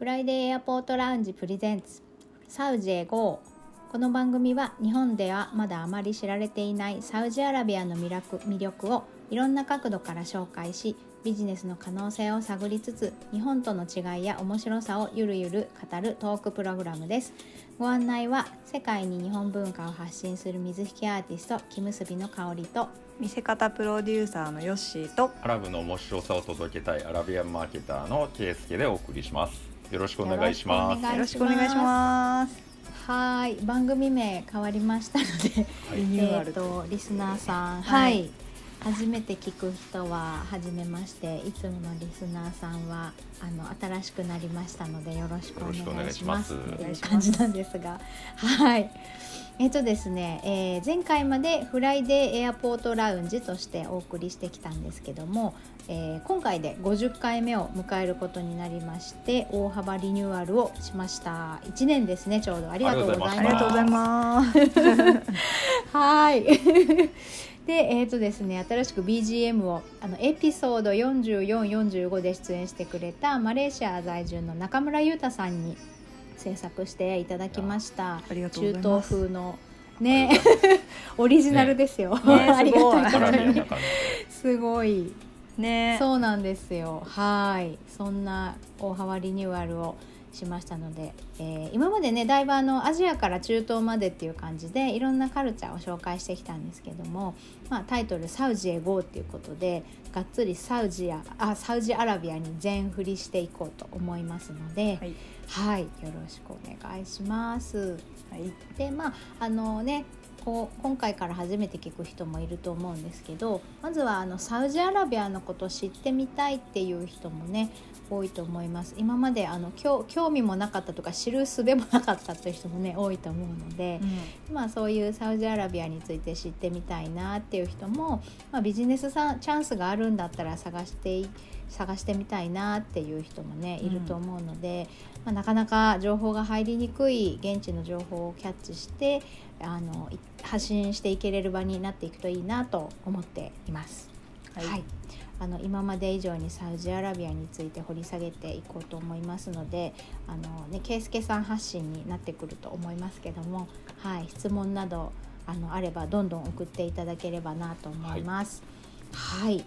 フライデーエアポートラウンジプレゼンツ。サウジへ GO この番組は日本ではまだあまり知られていないサウジアラビアの魅力魅力をいろんな角度から紹介しビジネスの可能性を探りつつ日本との違いや面白さをゆるゆる語るトークプログラムです。ご案内は世界に日本文化を発信する水引アーティスト木結びの香りと見せ方プロデューサーのヨッシーとアラブの面白さを届けたいアラビアンマーケターのケイスケでお送りしますよろしくお願いします。よろしくお願いします。はい番組名変わりましたので、リニューアルえっ、とリスナーさんはい。はい初めて聞く人は初めましていつものリスナーさんはあの新しくなりましたのでよろしくお願いします。よろしくお願いします。っていう感じなんですが。はい。えっとですね、えー前回までフライデーエアポートラウンジとしてお送りしてきたんですけども、えー今回で50回目を迎えることになりまして大幅リニューアルをしました。1年ですねちょうど。ありがとうございます。ありがとうございます。はい。で、えーとですね、新しく BGM をあのエピソード44、45で出演してくれたマレーシア在住の中村裕太さんに制作していただきました。中東風のね、オリジナルですよ。ね。ありがたいことにすごい。ね。そうなんですよ。はい、そんな大幅リニューアルをしましたので、えー今までねだいぶあのアジアから中東までっていう感じでいろんなカルチャーを紹介してきたんですけども、まあ、タイトル「サウジへ GO」っていうことでがっつりサウジやあサウジアラビアに全振りしていこうと思いますので、はい。はい、よろしくお願いします。はい。でまああのねこう今回から初めて聞く人もいると思うんですけどまずはあのサウジアラビアのことを知ってみたいっていう人もね多いと思います。今まであの興興味もなかったとか知る術もなかったという人もね多いと思うので、まあ、そういうサウジアラビアについて知ってみたいなっていう人も、まあ、ビジネスさチャンスがあるんだったら探してい探してみたいなっていう人もねいると思うので、まあ、なかなか情報が入りにくい現地の情報をキャッチしてあのい発信していけれる場になっていくといいなと思っています。はい。はい。あの今まで以上にサウジアラビアについて掘り下げていこうと思いますのであの、ね、圭介さん発信になってくると思いますけども、はい、質問などあのあればどんどん送っていただければなと思います。はい、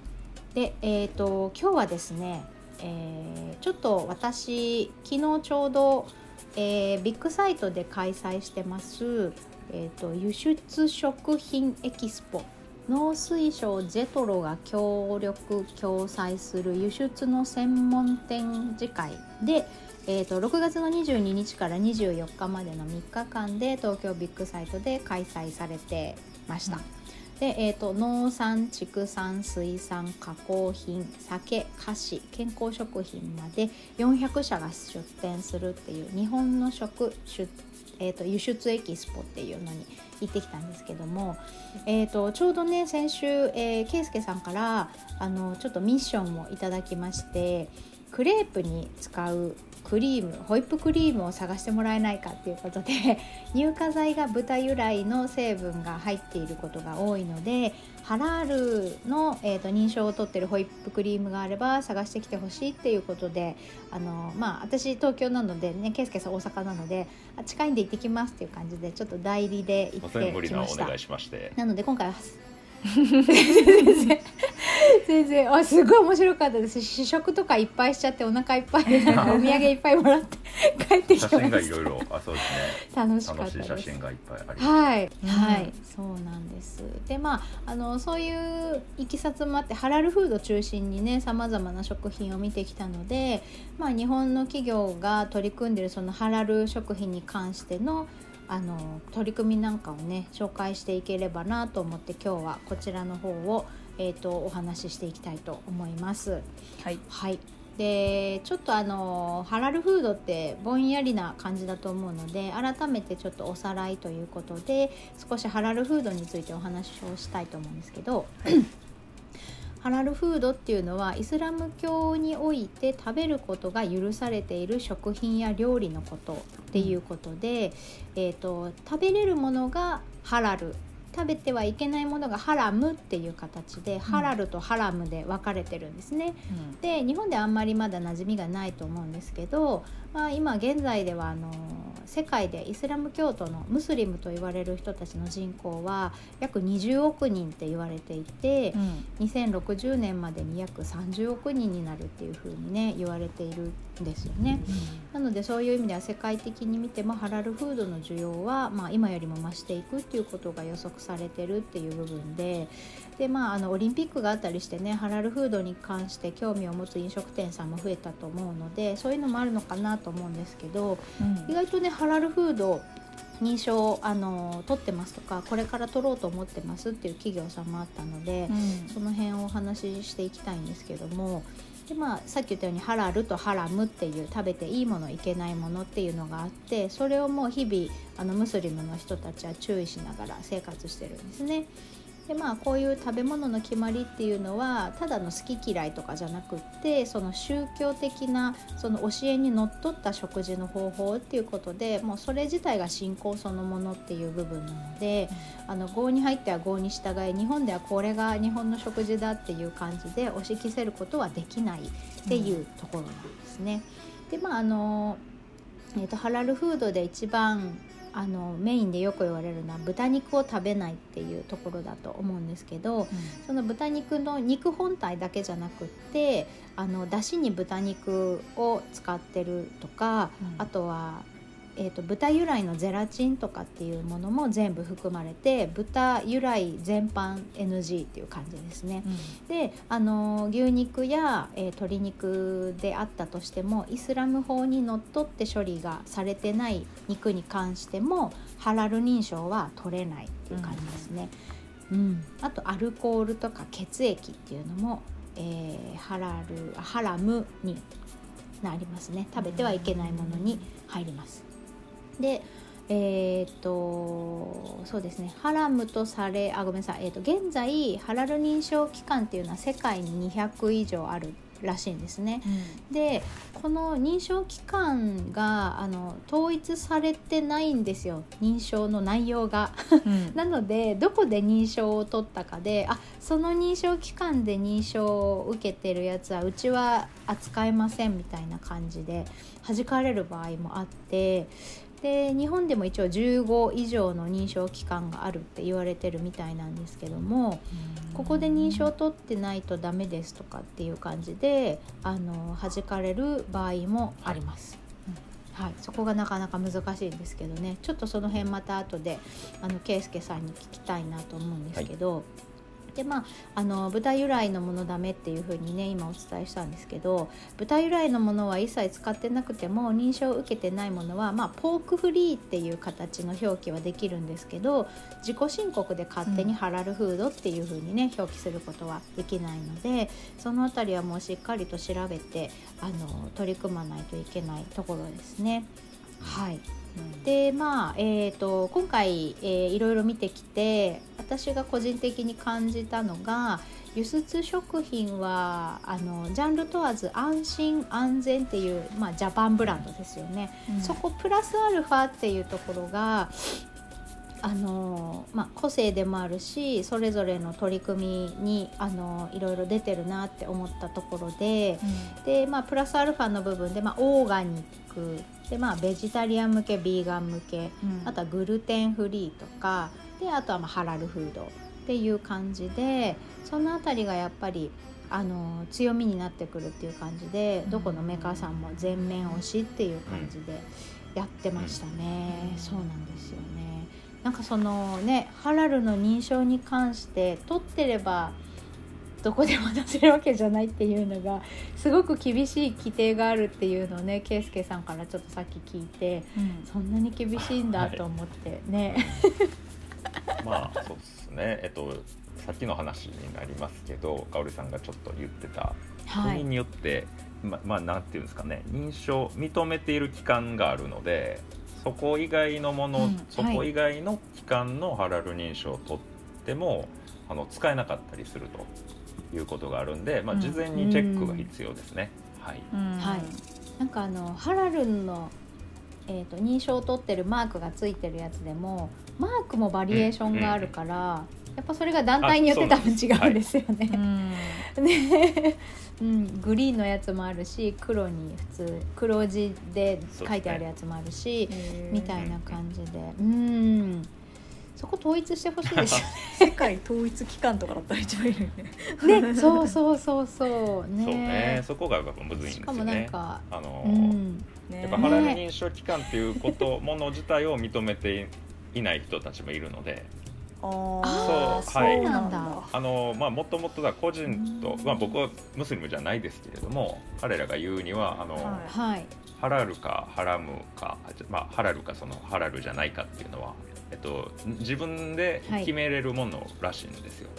で、えー、と今日はですね、えーちょっと私昨日ちょうど、えービッグサイトで開催してます、えー、と輸出食品エキスポ農水省ジェトロが協力共催する輸出の専門展示会で、えー、と6月の22日から24日までの3日間で東京ビッグサイトで開催されてました。でえー、と農産畜産水産加工品酒菓子健康食品まで400社が出展するっていう日本の食出、えー、と輸出エキスポっていうのに行ってきたんですけども、えー、とちょうどね先週、えー、圭介さんからあのちょっとミッションをいただきましてクレープに使うクリームホイップクリームを探してもらえないかっていうことで 乳化剤が豚由来の成分が入っていることが多いのでハラールの、えー、と認証を取ってるホイップクリームがあれば探してきてほしいっていうことであのまあ私東京なのでね圭介さん大阪なのであ近いんで行ってきますっていう感じでちょっと代理で行ってきました。理なお願いしまして。なので今回は全然 全然あすごい面白かったです試食とかいっぱいしちゃってお腹いっぱいで お土産いっぱいもらって 帰ってきまし真がいろいろあそうですねた楽しかった楽しいです写真がいっぱいありますはい、うんはい、そうなんです。で、まあ、あの、そういういきさつもあって、ハラルフード中心にね、さまざまな食品を見てきたので。まあ、日本の企業が取り組んでいる、そのハラル食品に関しての。あの、取り組みなんかをね、紹介していければなと思って、今日はこちらの方を。えっ、と、お話ししていきたいと思います。はい。はい。でちょっとあのハラルフードってぼんやりな感じだと思うので改めてちょっとおさらいということで少しハラルフードについてお話をしたいと思うんですけど、ハラルフードっていうのはイスラム教において食べることが許されている食品や料理のことっていうことで、えー、と食べれるものがハラル食べてはいけないものがハラムっていう形で、ハラルとハラムで分かれてるんですね。で日本であんまりまだ馴染みがないと思うんですけど、まあ、今現在ではあの世界でイスラム教徒のムスリムと言われる人たちの人口は約20億人って言われていて、うん、2060年までに約30億人になるっていうふうにね言われているんですよね。うん、なのでそういう意味では世界的に見てもハラルフードの需要は、まあ、今よりも増していくっていうことが予測されてるっていう部分でで、まあ、あのオリンピックがあったりしてねハラルフードに関して興味を持つ飲食店さんも増えたと思うのでそういうのもあるのかなと思うんですけど、うん、意外とねハラルフード認証あの取ってますとかこれから取ろうと思ってますっていう企業さんもあったので、うん、その辺をお話ししていきたいんですけどもで、まあ、さっき言ったようにハラルとハラムっていう食べていいものいけないものっていうのがあってそれをもう日々あのムスリムの人たちは注意しながら生活してるんですね。でまあこういう食べ物の決まりっていうのはただの好き嫌いとかじゃなくってその宗教的なその教えにのっとった食事の方法っていうことでもうそれ自体が信仰そのものっていう部分なので、うん、あの郷に入っては郷に従い日本ではこれが日本の食事だっていう感じで押し着せることはできないっていうところなんですね。うん、でまああのえーとハラルフードで一番あのメインでよく言われるのは豚肉を食べないっていうところだと思うんですけど、うん、その豚肉の肉本体だけじゃなくってあのだしに豚肉を使ってるとか、うん、あとはえーと、豚由来のゼラチンとかっていうものも全部含まれて豚由来全般 NG っていう感じですね。うん、であの牛肉や、えー、鶏肉であったとしてもイスラム法にのっとって処理がされてない肉に関してもハラル認証は取れないっていう感じですね。うん、うん、あとアルコールとか血液っていうのも、えー、ハラルハラムになりますね食べてはいけないものに入ります。でえーと、そうですね。ハラムとされあごめんなさい、えーと、現在ハラル認証機関っていうのは世界に200以上あるらしいんですね。うん、でこの認証機関があの統一されてないんですよ。認証の内容が。うん、なのでどこで認証を取ったかであその認証機関で認証を受けてるやつはうちは扱えませんみたいな感じで弾かれる場合もあってで日本でも一応15以上の認証機関があるって言われてるみたいなんですけどもここで認証取ってないとダメですとかっていう感じであの弾かれる場合もあります。はい、そこがなかなか難しいんですけどね。ちょっとその辺また後であの圭介さんに聞きたいなと思うんですけど、はいでまああの豚由来のものダメっていうふうにね今お伝えしたんですけど豚由来のものは一切使ってなくても認証を受けてないものは、まあ、ポークフリーっていう形の表記はできるんですけど自己申告で勝手にハラルフードっていうふうにね表記することはできないのでその辺りはもうしっかりと調べてあの取り組まないといけないところですね。はいでまあえーと、今回、えー、いろいろ見てきて私が個人的に感じたのが輸出食品はあのジャンル問わず安心安全っていう、まあ、ジャパンブランドですよね、うん、そこプラスアルファっていうところがあのまあ、個性でもあるしそれぞれの取り組みにあのいろいろ出てるなって思ったところでうん、でまあ、プラスアルファの部分で、まあ、オーガニックで、まあ、ベジタリアン向けビーガン向け、うん、あとはグルテンフリーとかであとはまあハラルフードっていう感じでその辺りがやっぱりあの強みになってくるっていう感じで、どこのメーカーさんも全面推しっていう感じでやってましたね、そうなんですよね。なんかそのねハラルの認証に関して取ってればどこでも出せるわけじゃないっていうのがすごく厳しい規定があるっていうのをね圭介さんからちょっとさっき聞いて、うん、そんなに厳しいんだと思ってね。はい、まあそうですね。えっとさっきの話になりますけど香織さんがちょっと言ってた国によって、ままあなんていうんですかね認証認めている機関があるのでそこ以外のもの、うん、そこ以外の機関のハラル認証を取っても、あの使えなかったりするということがあるんで、まあ、事前にチェックが必要ですね。はい、はい、なんかあのハラルのえー、と認証を取ってるマークがついてるやつでもマークもバリエーションがあるから、やっぱそれが団体によって多分違うんですよね。う。ん ね。うん、グリーンのやつもあるし黒に普通黒字で書いてあるやつもあるし、みたいな感じで。うんそこ統一してほしいですよ 世界統一機関とかだったら一番いいのにね。ね。ねそうそうそうそう。ね。そうね。そこがやっぱむずいんですしかもなんよねか、あのうーん、ねやっぱハラル認証機関っていうこともの自体を認めていない人たちもいるのでそうはいそうなんだ。あのまあもともとは個人とう、ん。まあ、僕はムスリムじゃないですけれども彼らが言うにはあの、ははい。ハラルかハラムか、まあ、ハラルかそのハラルじゃないかっていうのは、えっと、自分で決めれるものらしいんですよ。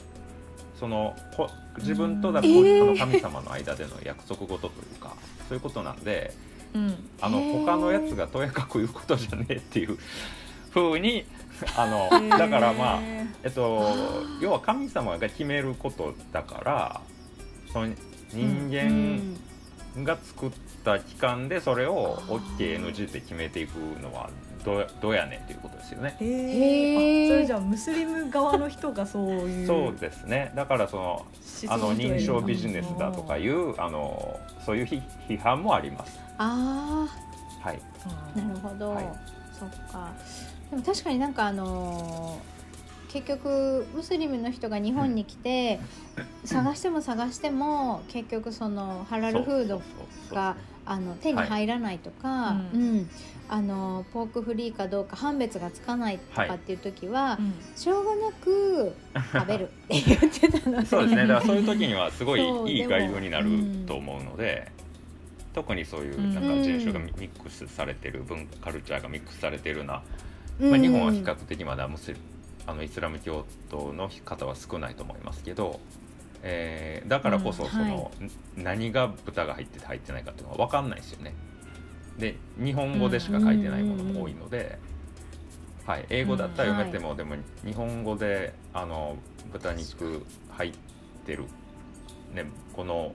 そのこ自分とだと、えー。あの神様の間での約束事というかそういうことなんでうん。あの他のやつがとやかく言うことじゃねえっていう風に あのだからまあえっと要は神様が決めることだからその人間、うんが作った機関でそれを OKNG って決めていくのはどうどうやねんっていうことですよね。へそれじゃあムスリム側の人がそういう。そうですね。だからそのあの認証ビジネスだとかいうあのそういう批批判もあります。あはい、あなるほど、はい。そっかでも確かになんかあのー結局ムスリムの人が日本に来て、探しても探しても結局そのハラルフードがあの手に入らないとか、はい。うん。あのポークフリーかどうか判別がつかないとかっていう時は、うん。しょうがなく食べるって言ってたので。そうですね。だからそういう時にはすごいいいガイドになると思うので。特にそういうなんか人種がミミックスされてる文化カルチャーがミックスされてるようなまあ、日本は比較的まだムスリあのイスラム教徒の方は少ないと思いますけど、えーだからこそうんその、ん何が豚が入ってて入ってないかっていうのは分かんないですよね。で日本語でしか書いてないものも多いので、はい、英語だったら読めても、でも日本語であの豚肉入ってる、ね、この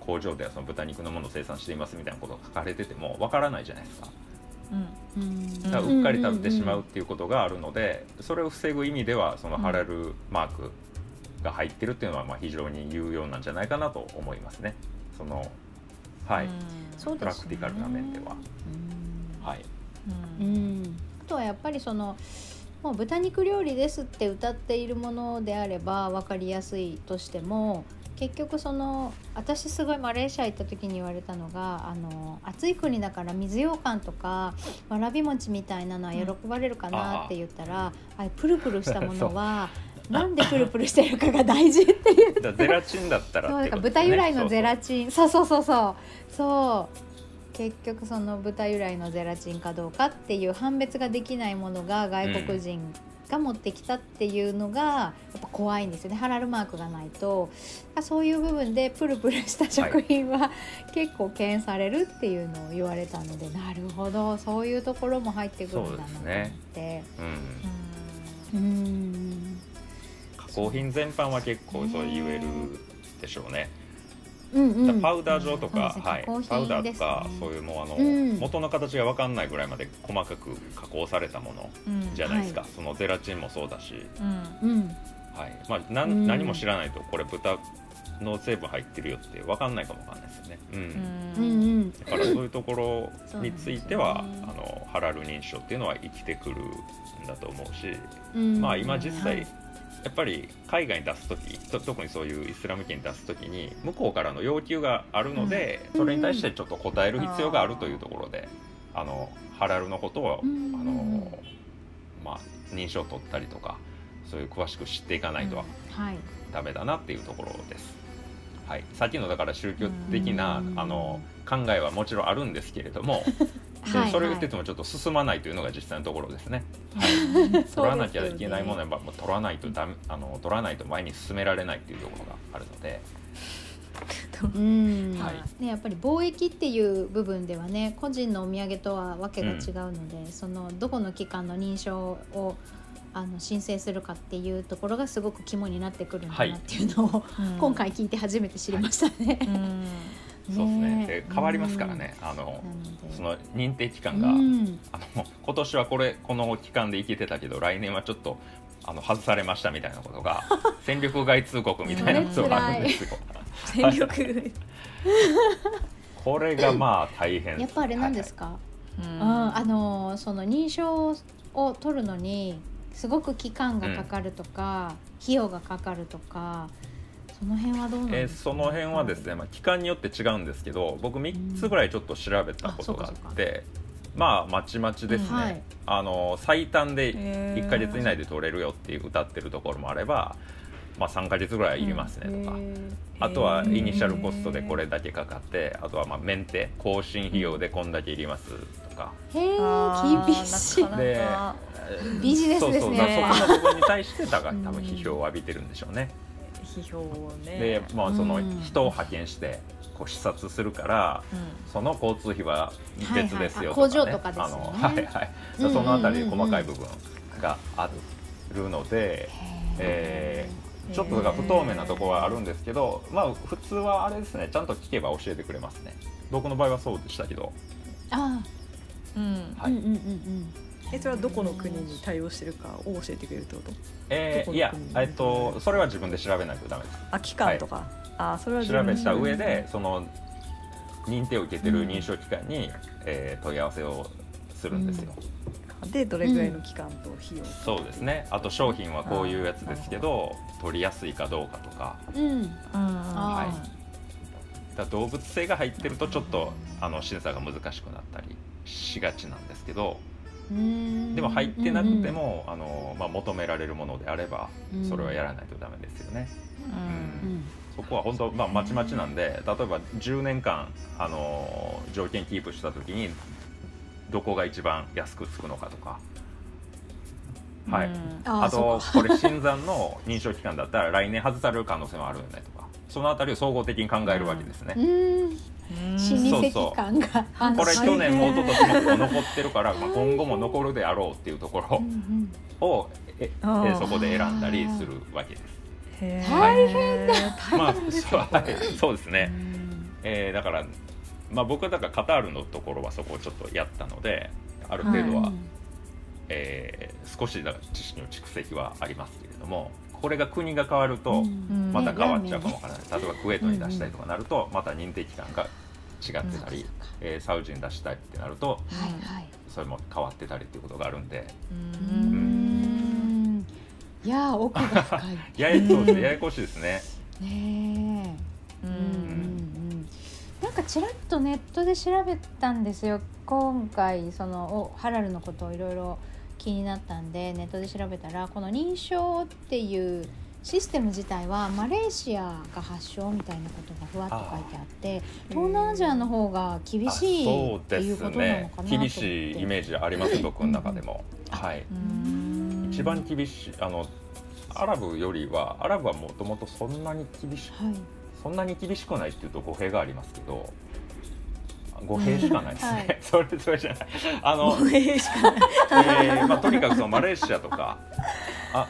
工場ではその豚肉のものを生産していますみたいなことが書かれてても分からないじゃないですか。うん。うんだからうっかり食べてしまうっていうことがあるのでそれを防ぐ意味ではそのうんハラルマークが入ってるっていうのはまあ非常に有用なんじゃないかなと思いますね。そのはい、そうですね。プラクティカルな面では、うんはい、ううんん、あとはやっぱりそのもう豚肉料理ですって歌っているものであれば分かりやすいとしても結局その私すごいマレーシア行った時に言われたのがあの暑い国だから水羊羹とかわらび餅みたいなのは喜ばれるかなって言ったら、あれプルプルしたものはなんでプルプルしてるかが大事っていう。ゼラチンだったらそうだか豚由来のゼラチチン。そうそうそうそう。そう。結局その豚由来のゼラチンかどうかっていう判別ができないものが外国人が持ってきたっていうのがやっぱ怖いんですよね。ハラルマークがないと。そういう部分でプルプルした食品は、結構敬遠されるっていうのを言われたのでなるほど。そういうところも入ってくるんだなと思って。うん、うん。加工品全般は結構そう言えるでしょうね。うんうん。パウダー状とか、はい。加工品パウダーとかねそういうもうあの、うん。元の形が分かんないぐらいまで細かく加工されたものうん。じゃないですか、はそのゼラチンもそうだし、うん。うんはい。まあ、なうん。ん何も知らないとこれ豚の成分入ってるよって分かんないかも分かんないですよね、うん。うん。うんだからそういうところについては、ね。あのハラル認証っていうのは生きてくるんだと思うし、うん。まあ今実際、はいやっぱり海外に出す時と特にそういうイスラム圏に出す時に向こうからの要求があるので、うん。それに対してちょっと応える必要があるというところで、あのハラルのことを、うん。あのまあ、認証を取ったりとかそういう詳しく知っていかないとははい。ダメだなっていうところです。はい、さっきのだから宗教的なうん。あの考えはもちろんあるんですけれども、ではいそれを言っててもちょっと進まないというのが実際のところですね。はい。取らなきゃいけないものはやっぱもう取らないとダメあの取らないと前に進められないっていうところがあるので、うん。はい。ね、やっぱり貿易っていう部分ではね個人のお土産とはわけが違うので、そのどこの機関の認証をあの申請するかっていうところがすごく肝になってくるんだなっていうのを、うん今回聞いて初めて知りましたね。うんそうですね。ね。で変わりますからね、あのその認定期間が、うん。あの今年はこれこの期間で生きてたけど来年はちょっとあの外されましたみたいなことが 戦力外通告みたいなことがあるんですよ。戦力 これがまあ大変。やっぱあれなんですか、ううん。ん、あのその認証を取るのにすごく期間がかかるとか、費用がかかるとかその辺はどうなんえーですか、その辺はですね、まあ、期間によって違うんですけど僕3つぐらいちょっと調べたことがあって、まあまちまちですね、うんはい。あの最短でへー。1か月以内で取れるよっていう歌ってるところもあれば、まあ、3か月ぐらいいりますねとか、あとはイニシャルコストでこれだけかかってあとはまあメンテ更新費用でこんだけいりますとか。へ厳しい。ビジネスですね。そうそう。そこの部分に対して多分批評を浴びてるんでしょうね。批評をね。でまあそのうん。人を派遣してこう視察するからうん。その交通費は別ですよはいはい。あ工場とかねとかですよね。あのはいはい。そのあたり細かい部分があるので、えーちょっとだから不透明なところはあるんですけどまあ普通はあれですね。ちゃんと聞けば教えてくれますね。僕の場合はそうでしたけど。あうん。はい。あうんうんうんうんえそれはどこの国に対応してるかを教えてくれるってこと？えーいやえっとそれは自分で調べないとダメです。あ期間とか、あそれは調べた上でその認定を受けてる認証機関に、えー問い合わせをするんですよ、でどれぐらいの期間と費用、そうですね。あと商品はこういうやつですけど取りやすいかどうかとか。うん。うん。あだ動物性が入ってるとちょっとあの審査が難しくなったりしがちなんですけどうんでも入ってなくても、あのまあ、求められるものであればうん。それはやらないとダメですよね。ううん。んそこは本当、まあ、まちまちなんで例えば10年間、あの条件キープした時にどこが一番安くつくのかとか、はい。うんああとこれ新参の認証期間だったら来年外される可能性もあるよねとか。そのあたりを総合的に考えるわけですね。うんうん心理的感があこれ去年も一昨年も残ってるから、まあ、今後も残るであろうっていうところうんうんをえそこで選んだりするわけです。大変だ。まあ大変ですそうはいそうですね、うん。えーだから、まあ、僕はだからカタールのところはそこをちょっとやったのである程度は、うんえー少しだから知識の蓄積はありますけれどもこれが国が変わるとうんまた変わっちゃうかもわからない、例えばクウェートに出したりとかなるとまた認定期間が違ってたり、えーサウジに出したいってなるとはいはい。それも変わってたりっていうことがあるんで。ううん。ん。いやー奥が深い。ややそうですねややこしいですね。ねえ。うん。なんかちらっとネットで調べたんですよ。今回そのおハラルのことをいろいろ気になったんでネットで調べたらこの認証っていうシステム自体はマレーシアが発祥みたいなことがふわっと書いてあって東南アジアの方が厳あしいそうっていうですことなのねかなと思って。厳しいイメージあります僕の中でも。はい。うん。一番厳しいあのアラブよりはアラブはもともとそんなに厳しはい。そんなに厳しくないっていうと語弊がありますけど語弊しかないですね、はい。それそれじゃない。あの、語弊しかない。えーまあ、とにかくそのマレーシアとかあ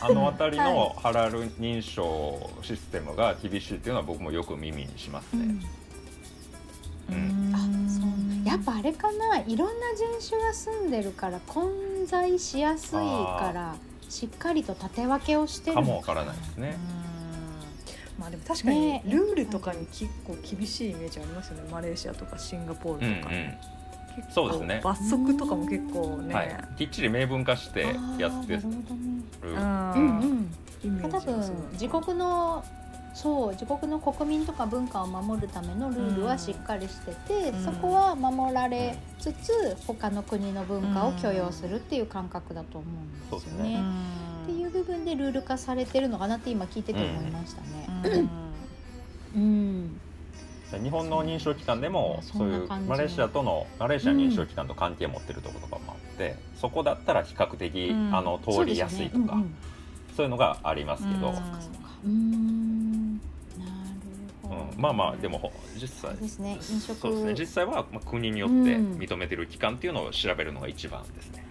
あの辺りのハラル認証システムが厳しいっていうのは僕もよく耳にしますね。うん。うん。あそうや。っぱあれかな。いろんな人種が住んでるから混在しやすいからしっかりと縦分けをしてる。のかもわからないですね。まあでも確かにね。ルールとかに結構厳しいイメージありますよね。マレーシアとかシンガポールとか、うんうん結構そうですね。罰則とかも結構ね、はい、きっちり明文化してやってる。あーなるほどね。うん。うん多分自国のそう自国の国民とか文化を守るためのルールはしっかりしてて、うん。そこは守られつつ他の国の文化を許容するっていう感覚だと思うんですよそうですね。っていう部分でルール化されてるのかなって今聞いてて思いましたね。うん。うん、日本の認証機関でもそそういうマレーシアとのマレーシア認証機関と関係を持ってるところとかもあって、そこだったら比較的、うん。あの通りやすいとかそう,、いうのがありますけど、うんまあまあでもほ実際そうですね。飲食。そうですね。実際はまあ国によって認めてる機関っていうのを調べるのが一番ですね。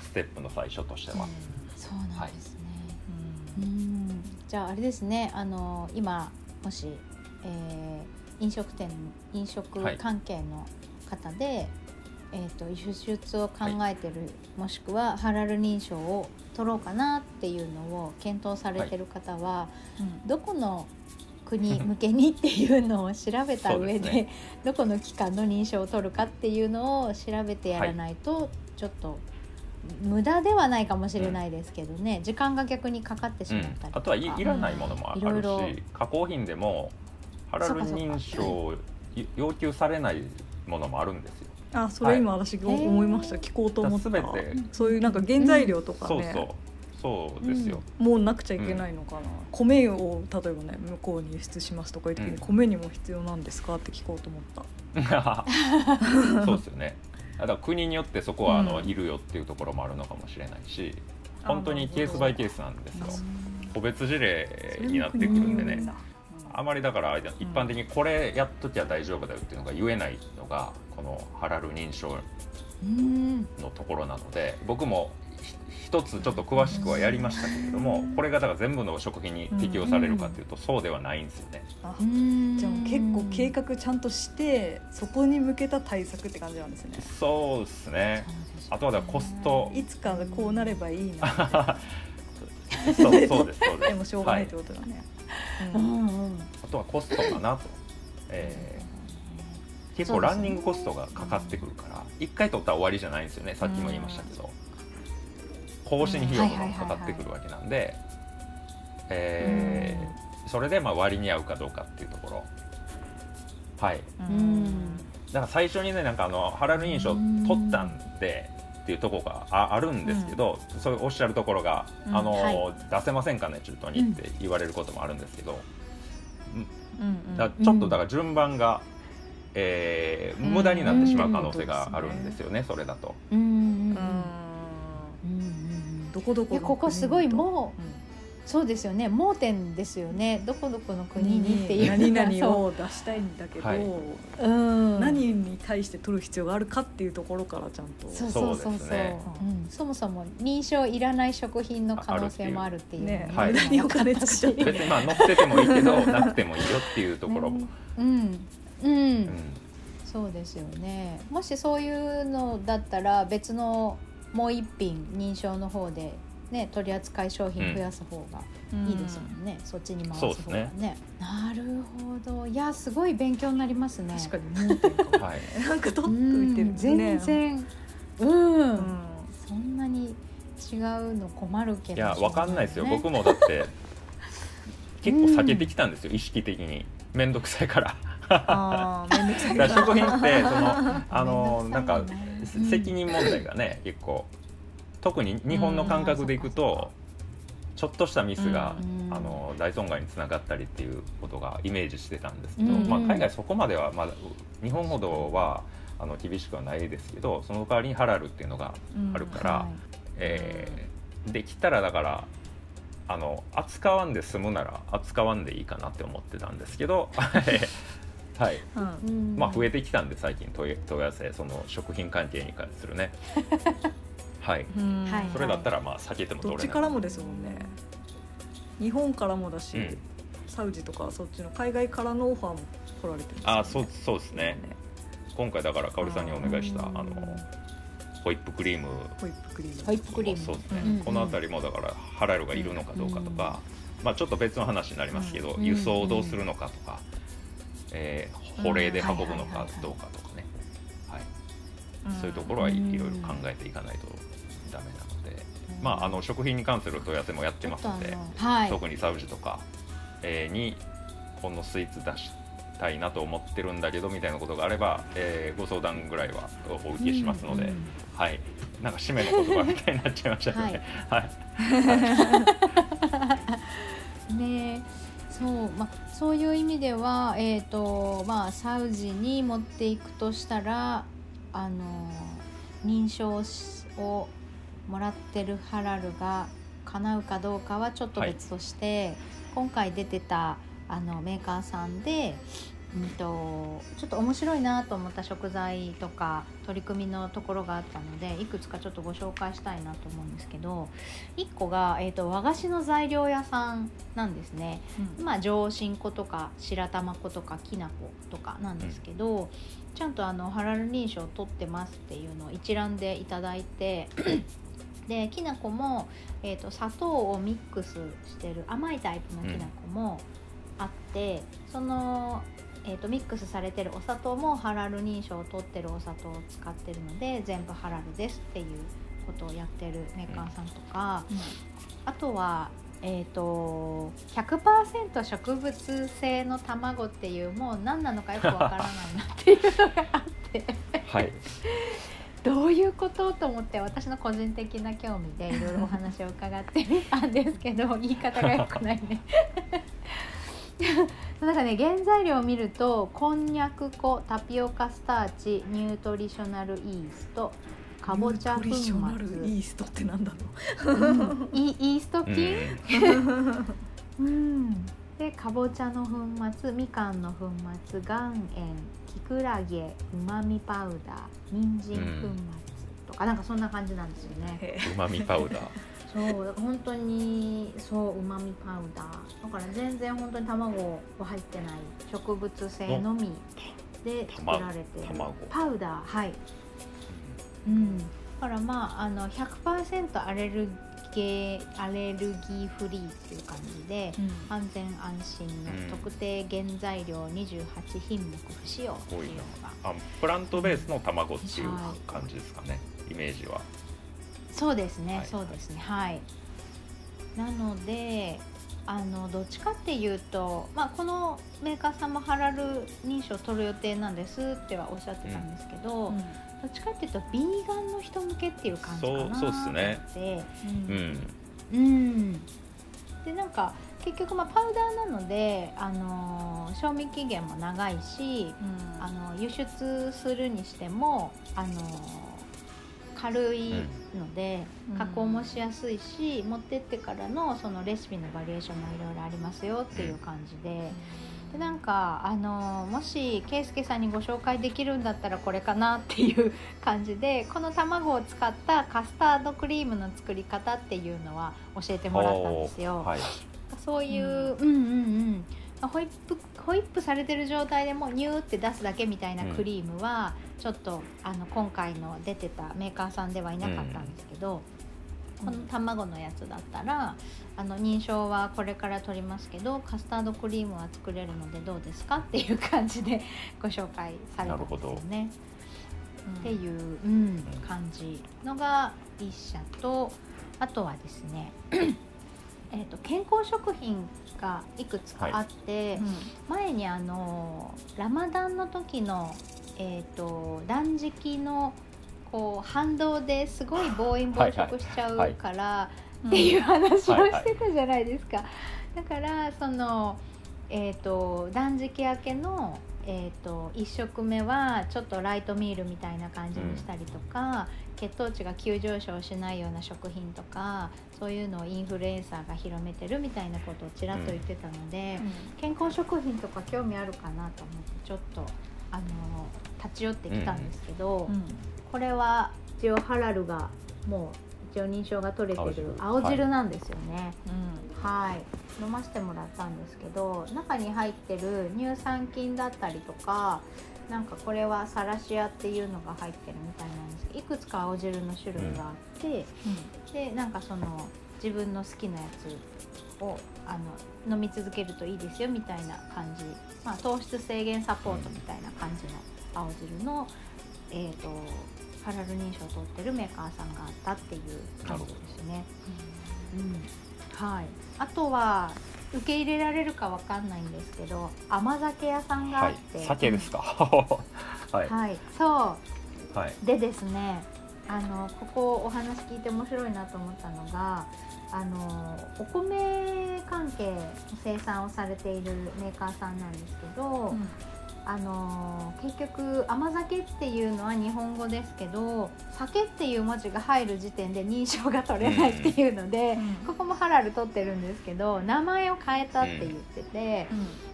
ステップの最初としては。そうなんですね。うん。じゃああれですね。あの今もし、えー飲食店飲食関係の方で、えーと、輸出を考えてる、はい、もしくはハラル認証を取ろうかなっていうのを検討されてる方は、はい、どこの国向けにっていうのを調べた上でね、どこの機関の認証を取るかっていうのを調べてやらないと、ちょっと無駄ではないかもしれないですけどね、うん、時間が逆にかかってしまったり、うん、あとはいいらないものもあるし、うん、加工品でもハラル認証要求されない。ものもあるんですよ。あそれ今私思いました、はい、聞こうと思った。全て。そういうなんか原材料とかね、そうそう。そうですよ、うん、もうなくちゃいけないのかな、うん、米を例えばね向こうに輸出しますとかいう時に、米にも必要なんですかって聞こうと思った。そうですよね。だから国によってそこはあの、いるよっていうところもあるのかもしれないし本当にケースバイケースなんですよ。個別事例になってくるんでねあまりだから一般的にこれやっときゃ大丈夫だよっていうのが言えないのがこのハラル認証のところなので僕も一つちょっと詳しくはやりましたけれどもこれがだから全部の食品に適用されるかというとそうではないんですよね。じゃあ結構計画ちゃんとしてそこに向けた対策って感じなんですね。そうですね。あとはコストいつかこうなればいいな。そうそうですそうです。でもしょうがないってことだね。はい、あとはコストかなと。えー、結構ランニングコストがかかってくるから一回取ったら終わりじゃないんですよね。さっきも言いましたけど。更新費用とかもかかってくるわけなんで、えそれでまあ割に合うかどうかっていうところ。はい。だから最初にねなんかあのハラル認証取ったんでっていうところがああるんですけど、うん、そういうおっしゃるところが、うん、あの、はい、出せませんかね中途にって言われることもあるんですけど、うん、だちょっとだから順番が、えー、無駄になってしまう可能性があるんですよね、それだと。うん。どこどこここすごいもう、うん、そうですよね。盲点ですよね。どこどこの国にっていう。何々を出したいんだけど、はい、うん、何に対して取る必要があるかっていうところからちゃんと。そうそうそうそう、ね、うん、そもそも認証いらない食品の可能性もあるっていう。ね。はい、無駄にお金使っちゃって。別にまあ載っててもいいけど なくてもいいよっていうところも、うん、うん、うん。そうですよね。もしそういうのだったら別のもう一品認証の方で、ね、取り扱い商品増やす方がいいですもんね、うん、そっちに回す方がね、ね、なるほど。いやすごい勉強になりますね。確かに。はい、なんか取っといてる、ね、全然。うん、うん、そんなに違うの困るけど、いやわかんないですよ。僕もだって 結構避けてきたんですよ、意識的に。面倒くさいから。あ面倒くさい食 品ってそのあのなんか責任問題がね結構特に日本の感覚でいくとちょっとしたミスがあの大損害につながったりっていうことがイメージしてたんですけど、まあ、海外そこまではまだ日本ほどはあの厳しくはないですけどその代わりにハラルっていうのがあるから、はい、えー、できたらだからあの扱わんで済むなら扱わんでいいかなって思ってたんですけど はい、うん、まあ増えてきたんで最近問い合わせその食品関係に関するね はい、それだったらまあ避けてもどっちからもですもんね。日本からもだし、うん、サウジとかそっちの海外からのオファーも来られてるんです、ね、あそうそうですね、ね、今回だから香織さんにお願いしたあのホイップクリーム。ホイップクリーム。ホイップクリーム。そうですね、うんうん、この辺りもだからハラルがいるのかどうかとか、まあちょっと別の話になりますけど、輸送をどうするのかとか、えー、保冷で運ぶのかどうかとかね、はい。そういうところはいろいろ考えていかないとダメなので、まあ、あの食品に関する問い合わせもやってますので、はい、特にサウジとか、えー、にこのスイーツ出したいなと思ってるんだけどみたいなことがあれば、えー、ご相談ぐらいはお受けしますので、はい、なんか締めの言葉みたいになっちゃいましたね。はい、はい、ねそうまあ、そういう意味では、えーとまあ、サウジに持っていくとしたらあの認証をもらってるハラルが叶うかどうかはちょっと別として、はい、今回出てたあのメーカーさんでうんと、ちょっと面白いなと思った食材とか取り組みのところがあったのでいくつかちょっとご紹介したいなと思うんですけど1個が、えーと、和菓子の材料屋さんなんですね、うん、まあ上新粉とか白玉粉とかきな粉とかなんですけど、うん、ちゃんとあのハラル認証を取ってますっていうのを一覧でいただいてできな粉も、えーと、砂糖をミックスしてる甘いタイプのきな粉もあって、うん、そのえーと、ミックスされてるお砂糖もハラル認証を取ってるお砂糖を使ってるので全部ハラルですっていうことをやってるメーカーさんとか、うん、あとは、えーと、100%植物性の卵っていうもう何なのかよくわからないなっていうのがあって。はい どういうことと思って私の個人的な興味でいろいろお話を伺ってみたんですけど 言い方がよくないね。なんかね原材料を見るとこんにゃく粉タピオカスターチニュートリショナルイーストかぼちゃ粉末。イーストってなんだろう、うん、イースト菌、うん、でかぼちゃの粉末みかんの粉末岩塩きくらげうまみパウダー人参粉末とか、うん、なんかそんな感じなんですよね。うまみパウダー。そう本当にそううまみパウダー。だから全然本当に卵は入ってない植物性のみで作られてるパウダーはい。うん。だからまああの100%アレルギーアレルギーフリーっていう感じで、うん、安全安心の特定原材料28品目不使用っていうのが、あプラントベースの卵っていう感じですかね、イメージは。そうですね、はい、そうですね。はい。なのであのどっちかっていうと、まあ、このメーカーさんもハラル認証を取る予定なんですってはおっしゃってたんですけど、うん、どっちかっていうとビーガンの人向けっていう感じかなそうですね。うん、うん、でなんか結局まあパウダーなので、あのー、賞味期限も長いし、うん、あの輸出するにしても、あのー軽いので、加工もしやすいし、持ってってからのそのレシピのバリエーションもいろいろありますよっていう感じで。でなんかあのもし圭介さんにご紹介できるんだったらこれかなっていう感じでこの卵を使ったカスタードクリームの作り方っていうのは教えてもらったんですよ。はい、そういう、うん、うんうんうん。ホイップホイップされてる状態でもニューって出すだけみたいなクリームは、ちょっとあの今回の出てたメーカーさんではいなかったんですけど、この卵のやつだったらあの認証はこれから取りますけどカスタードクリームは作れるのでどうですかっていう感じでご紹介されたんですよね。っていう、うん、感じのが1社とあとはですね えーと、健康食品がいくつかあって、はい。うん、前にあのラマダンの時の、えーと、断食のこう反動ですごい暴飲暴食しちゃうから、っていう話をしてたじゃないですか。だからその、えーと断食明けのえーと、1食目はちょっとライトミールみたいな感じにしたりとか、うん、血糖値が急上昇しないような食品とかそういうのをインフルエンサーが広めてるみたいなことをちらっと言ってたので、うん、健康食品とか興味あるかなと思ってちょっとあの立ち寄ってきたんですけど、うん、これは一応ハラルがもう一応認証が取れてる青汁。なんですよね。はい、飲ませてもらったんですけど中に入ってる乳酸菌だったりとかなんかこれはサラシアっていうのが入ってるみたいなんですけどいくつか青汁の種類があって、うん、でなんかその自分の好きなやつをあの飲み続けるといいですよみたいな感じ、まあ、糖質制限サポートみたいな感じの青汁の、えーとハラル認証を取ってるメーカーさんがあったっていう感じですね。うん、はい、あとは受け入れられるかわかんないんですけど甘酒屋さんがあって、はい、酒ですか。はい、はい、そう、はい、でですねあのここお話聞いて面白いなと思ったのがあのお米関係の生産をされているメーカーさんなんですけど、うんあのー結局甘酒っていうのは日本語ですけど酒っていう文字が入る時点で認証が取れないっていうので、ここもハラル取ってるんですけど名前を変えたって言ってて、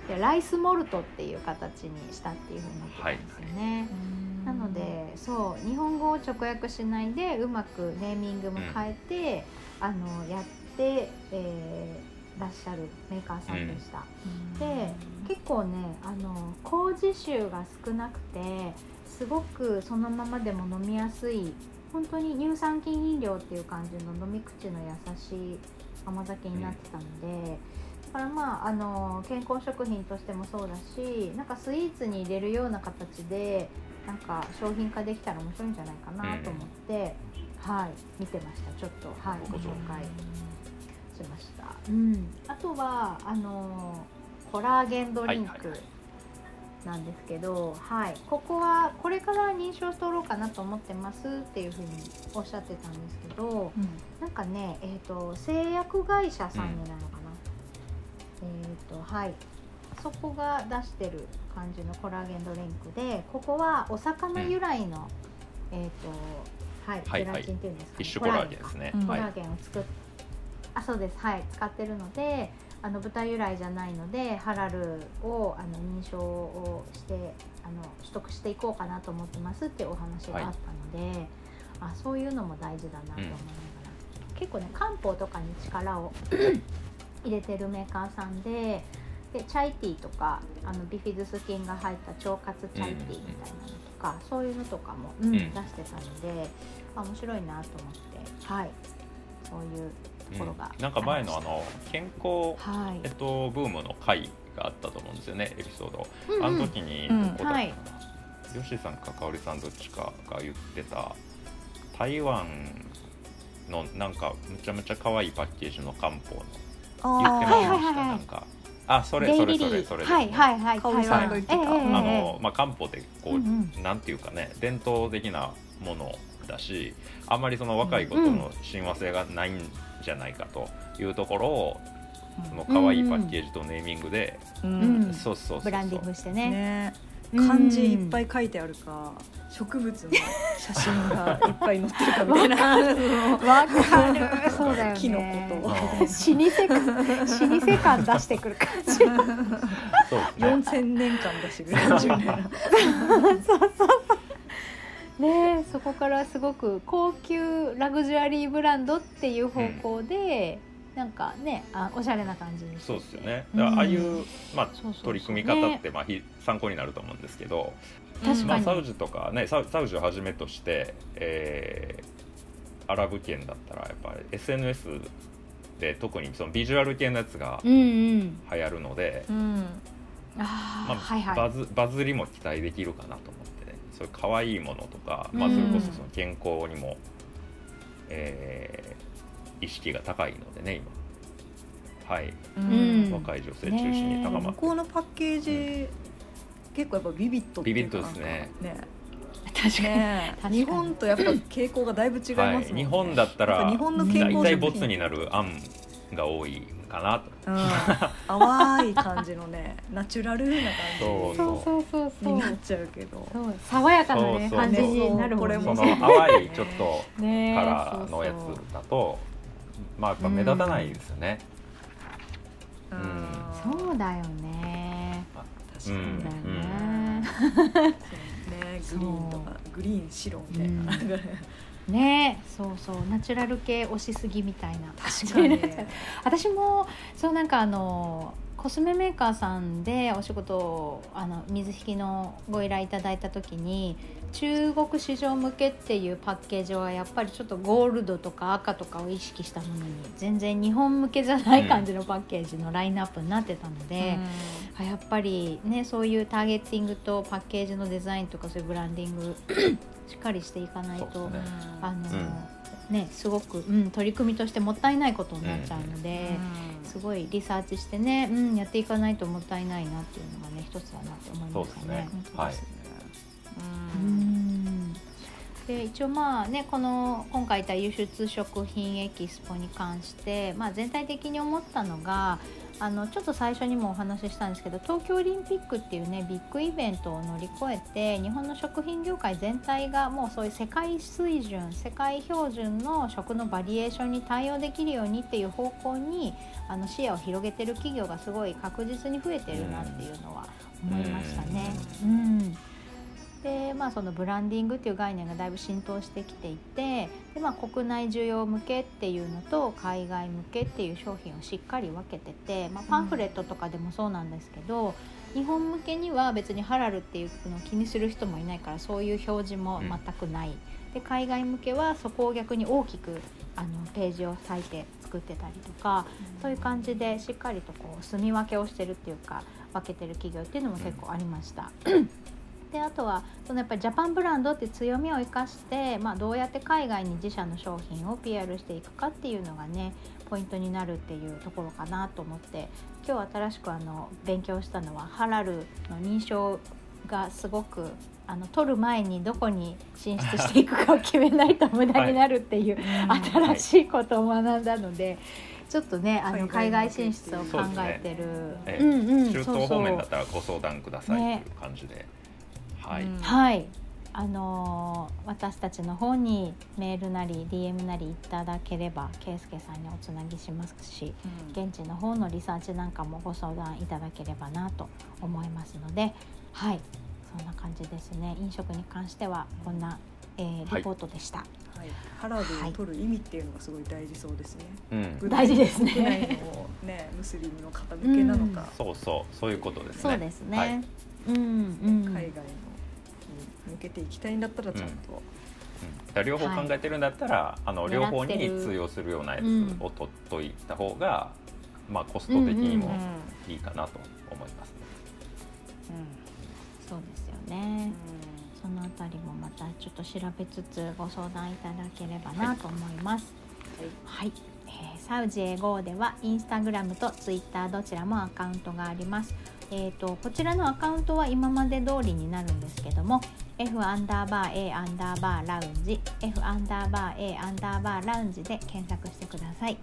でライスモルトっていう形にしたっていうふうになってたんですよね。なのでそう日本語を直訳しないでうまくネーミングも変えて、あのやって、えーらっしゃるメーカーさんでした。で結構ねあの麹臭が少なくてすごくそのままでも飲みやすい本当に乳酸菌飲料っていう感じの飲み口の優しい甘酒になってたので、だからまああの健康食品としてもそうだしなんかスイーツに入れるような形でなんか商品化できたら面白いんじゃないかなと思って、はい見てましたちょっとはいご紹介しました。うん、あとはあのコラーゲンドリンクはいはいはいなんですけど、はい。ここはこれから認証取ろうかなと思ってますっていうふうにおっしゃってたんですけど、なんかね、えー、と製薬会社さんになるのかな、えっ、とはい。そこが出してる感じのコラーゲンドリンクでここはお魚由来の、えっ、とはい、はいゼラチンっていうんですか、フィッシュコラーゲンですね。うんはい。コラーゲンを作っあそうです。はい。使ってるのであの豚由来じゃないのでハラルをあの認証をしてあの取得していこうかなと思ってますっていうお話があったので、あそういうのも大事だなと思いながら、結構ね漢方とかに力を 入れてるメーカーさんででチャイティーとかあのビフィズス菌が入った腸活チャイティーみたいなのとか、そういうのとかも、うんん。出してたのであ面白いなと思って。はい。そういうところが、うんなんか前のあの健康はい。えっとブームの回があったと思うんですよねエピソード。うんうん。あの時にうんどこだったかな、はい。ヨッシーさんかかおりさんどっちかが言ってた台湾のなんかむちゃむちゃ可愛いパッケージの漢方の言ってましたはいはいはいはい。なんか。あそれそれそれそれですね。はいはいはい香織さんが言ってた。台湾ええええ。あのまあ漢方ってこう、うんうん。なんていうかね伝統的なものだしあんまりその若い子との親和性がないんじゃないかというところを、その可愛いパッケージとネーミングで、うそうそうそうそう。ブランディングしてね。ね。うん漢字いっぱい書いてあるか植物の写真がいっぱい載ってるかみたいな。わかる。そうだよね。キノコと。あ老舗感老舗感出してくる感じ。ね。4000年間出してくれる。みたいなねそこからすごく高級ラグジュアリーブランドっていう方向で、なんかねあおしゃれな感じにそうですよね。うん。だからああいう、まあそうそう。そう取り組み方って、まあひ参考になると思うんですけど、確かに。まあサウジとかねサウジをはじめとして、えーアラブ圏だったらやっぱり SNS で特にそのビジュアル系のやつがうんうん。流行るので、うん。あー、まあはいはい。バズバズりも期待できるかなと思って。ねそういう可愛いものとか、まあ、うんそれこそその健康にも、えー意識が高いのでね今。はい、うん。若い女性中心に高ま向って、こうのパッケージ、結構やっぱビビットっていうかビビットですね。なんか確かに。ね確かに。日本とやっぱ傾向がだいぶ違いますね、はい、日本だったら日本の健康大体ボツになる案が多いかなと。うん、淡い感じのね ナチュラルなそう感そうそうそうじそう。になっちゃうけど。そう。爽やかなねそうそう感じになるもんね。そのこれも淡いちょっとねカラーのやそうそうつだとまあやっぱ目立たないですよね、うん。うんそうだよね。確かに。うん。そうだよねね、グリーンとかグリーン白みたいな、うん ね。そうそう。ナチュラル系推しすぎみたいな。確かに。私もそうなんかあのコスメメーカーさんでお仕事をあの水引きのご依頼いただいた時に中国市場向けっていうパッケージはやっぱりちょっとゴールドとか赤とかを意識したものに全然日本向けじゃない感じのパッケージのラインナップになってたので、あやっぱりねそういうターゲッティングとパッケージのデザインとかそういうブランディング しっかりしていかないと、ね。あの、うん。ねすごく、うん、取り組みとしてもったいないことになっちゃうので、すごいリサーチしてね、うん、やっていかないともったいないなっていうのがね一つだなって思いそうですね。ましたね。はい。うん。で一応まあねこの今回言った輸出食品エキスポに関して、まあ、全体的に思ったのがあのちょっと最初にもお話ししたんですけど東京オリンピックっていうねビッグイベントを乗り越えて日本の食品業界全体がもうそういう世界水準世界標準の食のバリエーションに対応できるようにっていう方向にあの視野を広げてる企業がすごい確実に増えてるなっていうのは思いましたね。うん、うんでまあ、そのブランディングっていう概念がだいぶ浸透してきていてで、まあ、国内需要向けっていうのと海外向けっていう商品をしっかり分けてて、まあ、パンフレットとかでもそうなんですけど、うん、日本向けには別にハラルっていうのを気にする人もいないからそういう表示も全くない、うん、で海外向けはそこを逆に大きくあのページを割いて作ってたりとか、うん、そういう感じでしっかりとこう住み分けをしてるっていうか分けてる企業っていうのも結構ありました。であとはそのやっぱりジャパンブランドって強みを生かして、まあ、どうやって海外に自社の商品を PR していくかっていうのがねポイントになるっていうところかなと思って今日新しくあの勉強したのはハラルの認証がすごくあの取る前にどこに進出していくかを決めないと無駄になるっていう、はい、新しいことを学んだので。ちょっとねあの海外進出。を考えてる、ね。うんうん、中東方面だったらご相談くださいという感じで。ねはい、はい、あのー、私たちの方にメールなり DM なりいただければ圭介さんにおつなぎしますし、うん、現地の方のリサーチなんかもご相談いただければなと思いますのではい。そんな感じですね。飲食に関してはこんな、えー、リポートでした。はい。はい、ハラルを取る意味っていうのがすごい大事そうですね。うん、大事ですね。ね、ムスリムの方向けなのか、うん、そうそう。そういうことですね。そうですね。はい、うん、うん、海外の向けていきたいんだったらちゃんと、うん、両方考えてるんだったら、はい、あの両方に通用するようなやつを取っといた方が、うん、まあ、コスト的にもいいかなと思います、ね、うん、うん、そうですよね、そのあたりもまたちょっと調べつつご相談いただければなと思います。はい、はい。えー、サウジエゴではインスタグラムとツイッターどちらもアカウントがあります。えーと、こちらのアカウントは今まで通りになるんですけども F アンダーバー A アンダーバーラウンジ F アンダーバー A アンダーバーラウンジで検索してください。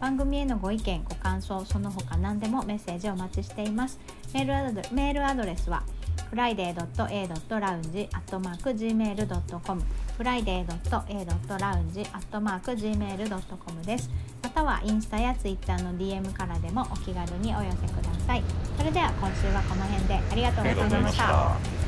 番組へのご意見ご感想その他何でもメッセージお待ちしています。メールアドメールアドレスは friday.a.lounge.gmail.com friday.a.lounge.gmail.com です。またはインスタやツイッターの DM からでもお気軽にお寄せください。それでは今週はこの辺で。ありがとうございました。